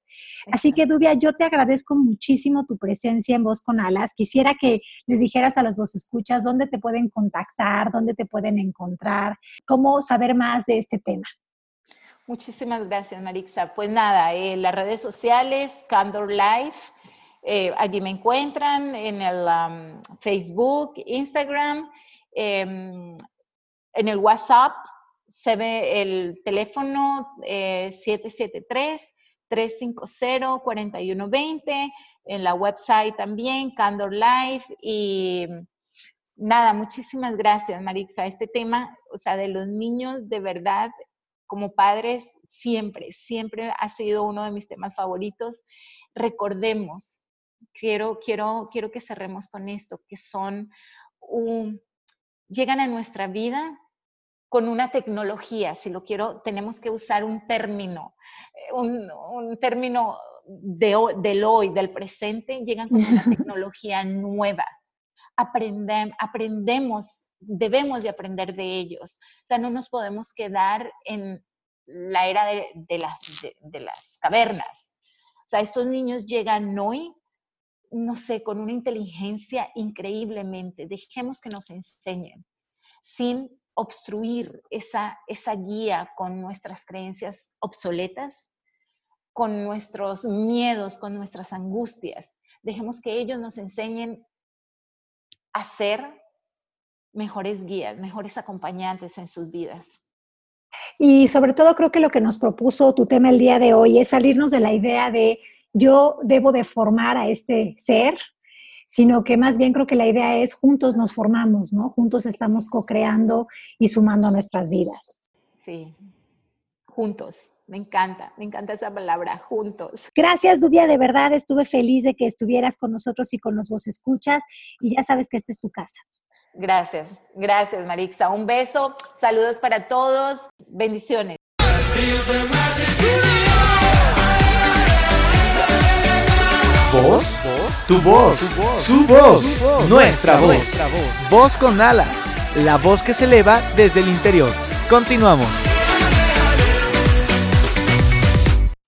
Así que, Dubia, yo te agradezco muchísimo tu presencia en Voz con Alas. Quisiera que les dijeras a los vos escuchas dónde te pueden contactar, dónde te pueden encontrar, cómo saber más de este tema. Muchísimas gracias, Marixa. Pues nada, eh, las redes sociales, Candor Life, eh, allí me encuentran en el um, Facebook, Instagram, em, en el WhatsApp, se ve el teléfono 773-350-4120, eh, en la website también, Candor Life, y nada, muchísimas gracias, Marixa. Este tema, o sea, de los niños, de verdad, como padres, siempre, siempre ha sido uno de mis temas favoritos. Recordemos quiero, quiero, quiero que cerremos con esto, que son, llegan a nuestra vida con una tecnología, si lo quiero, tenemos que usar un término, eh, un, término de, del hoy, del presente, llegan con una tecnología nueva. aprendemos, debemos de aprender de ellos. O sea, no nos podemos quedar en la era de, las, de las cavernas. O sea, estos niños llegan hoy no sé, con una inteligencia increíblemente. Dejemos que nos enseñen sin obstruir esa, esa guía con nuestras creencias obsoletas, con nuestros miedos, con nuestras angustias. Dejemos que ellos nos enseñen a ser mejores guías, mejores acompañantes en sus vidas. Y sobre todo creo que lo que nos propuso tu tema el día de hoy es salirnos de la idea de yo debo de formar a este ser, sino que más bien creo que la idea es juntos nos formamos, ¿no? Juntos estamos co-creando y sumando a nuestras vidas. Sí, juntos. Me encanta, me encanta esa palabra, juntos. Gracias, Dubia, de verdad estuve feliz de que estuvieras con nosotros y con los vos escuchas y ya sabes que esta es tu casa. Gracias, gracias, Marixa. Un beso, saludos para todos, bendiciones. ¿Voz? Tu voz, su voz, nuestra voz. Voz con alas, la voz que se eleva desde el interior. Continuamos.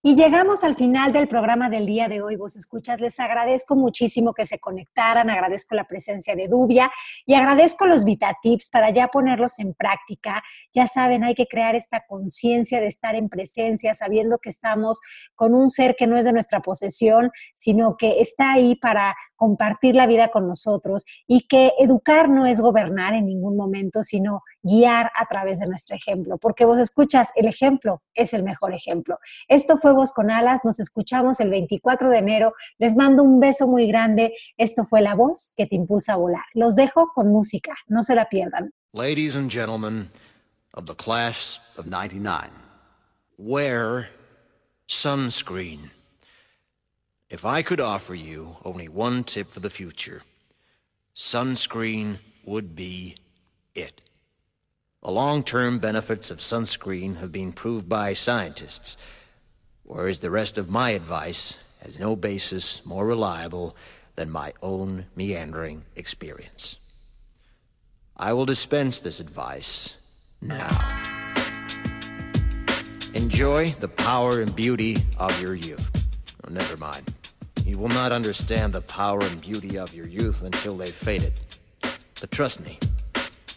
Y llegamos al final del programa del día de hoy, vos escuchas. Les agradezco muchísimo que se conectaran, agradezco la presencia de Dubia y agradezco los Vita Tips para ya ponerlos en práctica. Ya saben, hay que crear esta conciencia de estar en presencia, sabiendo que estamos con un ser que no es de nuestra posesión, sino que está ahí para compartir la vida con nosotros y que educar no es gobernar en ningún momento, sino guiar a través de nuestro ejemplo, porque vos escuchas, el ejemplo es el mejor ejemplo. Esto fue Voz con Alas, nos escuchamos el 24 de enero, les mando un beso muy grande, esto fue la voz que te impulsa a volar. Los dejo con música, no se la pierdan. Ladies and gentlemen of the class of 99, wear sunscreen. If I could offer you only one tip for the future, sunscreen would be it. The long term benefits of sunscreen have been proved by scientists, whereas the rest of my advice has no basis more reliable than my own meandering experience. I will dispense this advice now. Enjoy the power and beauty of your youth. Oh, never mind. You will not understand the power and beauty of your youth until they've faded. But trust me,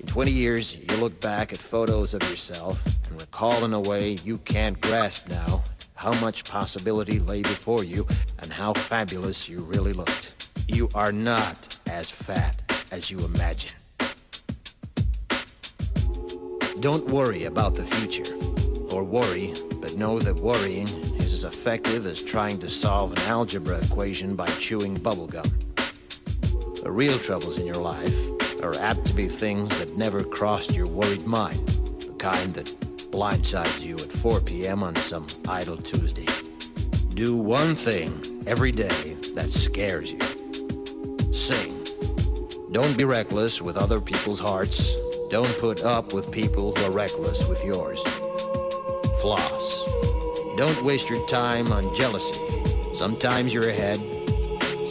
in 20 years, you look back at photos of yourself and recall in a way you can't grasp now how much possibility lay before you and how fabulous you really looked. You are not as fat as you imagine. Don't worry about the future, or worry, but know that worrying is as effective as trying to solve an algebra equation by chewing bubblegum. The real troubles in your life are apt to be things that never crossed your worried mind, the kind that blindsides you at 4 p.m. on some idle Tuesday. Do one thing every day that scares you. Sing. Don't be reckless with other people's hearts. Don't put up with people who are reckless with yours. Floss. Don't waste your time on jealousy. Sometimes you're ahead,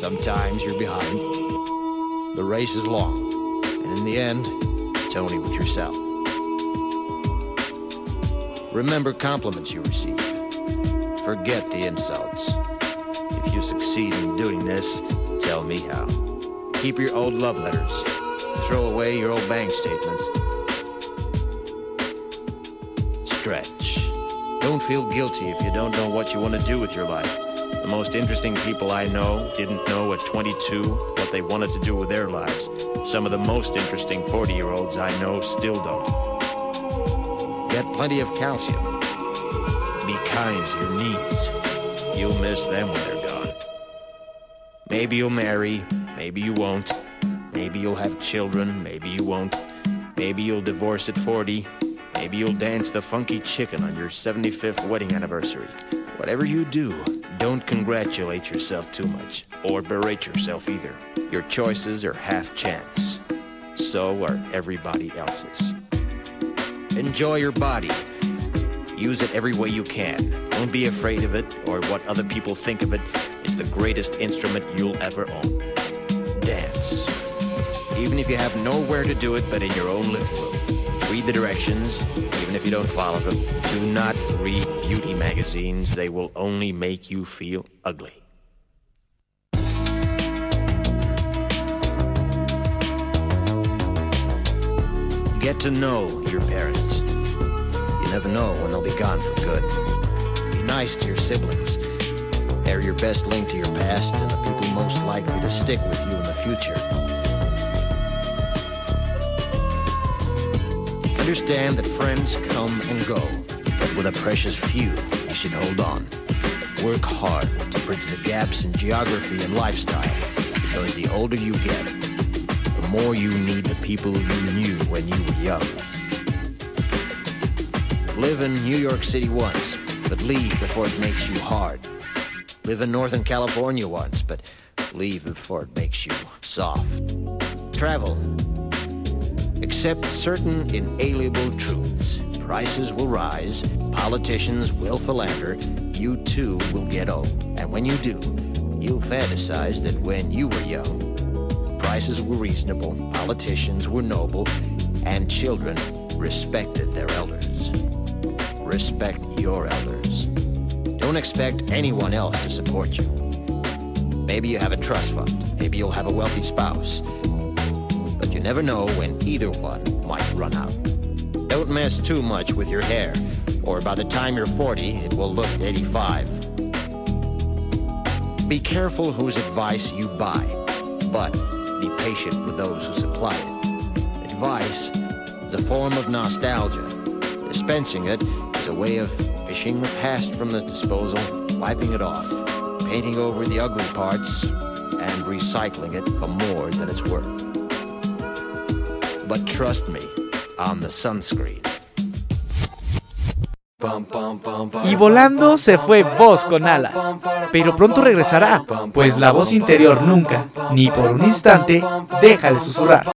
sometimes you're behind. The race is long, in the end, it's only with yourself. Remember compliments you receive. Forget the insults. If you succeed in doing this, tell me how. Keep your old love letters. Throw away your old bank statements. Stretch. Don't feel guilty if you don't know what you want to do with your life. The most interesting people I know didn't know at 22 what they wanted to do with their lives. Some of the most interesting 40 year olds I know still don't. Get plenty of calcium. Be kind to your knees. You'll miss them when they're gone. Maybe you'll marry, maybe you won't. Maybe you'll have children, maybe you won't. Maybe you'll divorce at 40. Maybe you'll dance the funky chicken on your 75th wedding anniversary. Whatever you do, don't congratulate yourself too much, or berate yourself either. Your choices are half chance. So are everybody else's. Enjoy your body. Use it every way you can. Don't be afraid of it or what other people think of it. It's the greatest instrument you'll ever own. Dance. Even if you have nowhere to do it but in your own living room. Read the directions, even if you don't follow them. Do not read beauty magazines. They will only make you feel ugly. Get to know your parents. You never know when they'll be gone for good. Be nice to your siblings. They're your best link to your past and the people most likely to stick with you in the future. Understand that friends come and go, with a precious few, you should hold on. Work hard to bridge the gaps in geography and lifestyle, because the older you get, the more you need the people you knew when you were young. Live in New York City once, but leave before it makes you hard. Live in Northern California once, but leave before it makes you soft. Travel. Accept certain inalienable truths. Prices will rise, politicians will philander, you too will get old. And when you do, you'll fantasize that when you were young, prices were reasonable, politicians were noble, and children respected their elders. Respect your elders. Don't expect anyone else to support you. Maybe you have a trust fund. Maybe you'll have a wealthy spouse. But you never know when either one might run out. Don't mess too much with your hair, or by the time you're 40, it will look 85. Be careful whose advice you buy, but be patient with those who supply it. Advice is a form of nostalgia. Dispensing it is a way of fishing the past from the disposal, wiping it off, painting over the ugly parts, and recycling it for more than it's worth. But trust me Y volando se fue voz con alas, pero pronto regresará, pues la voz interior nunca, ni por un instante, deja de susurrar.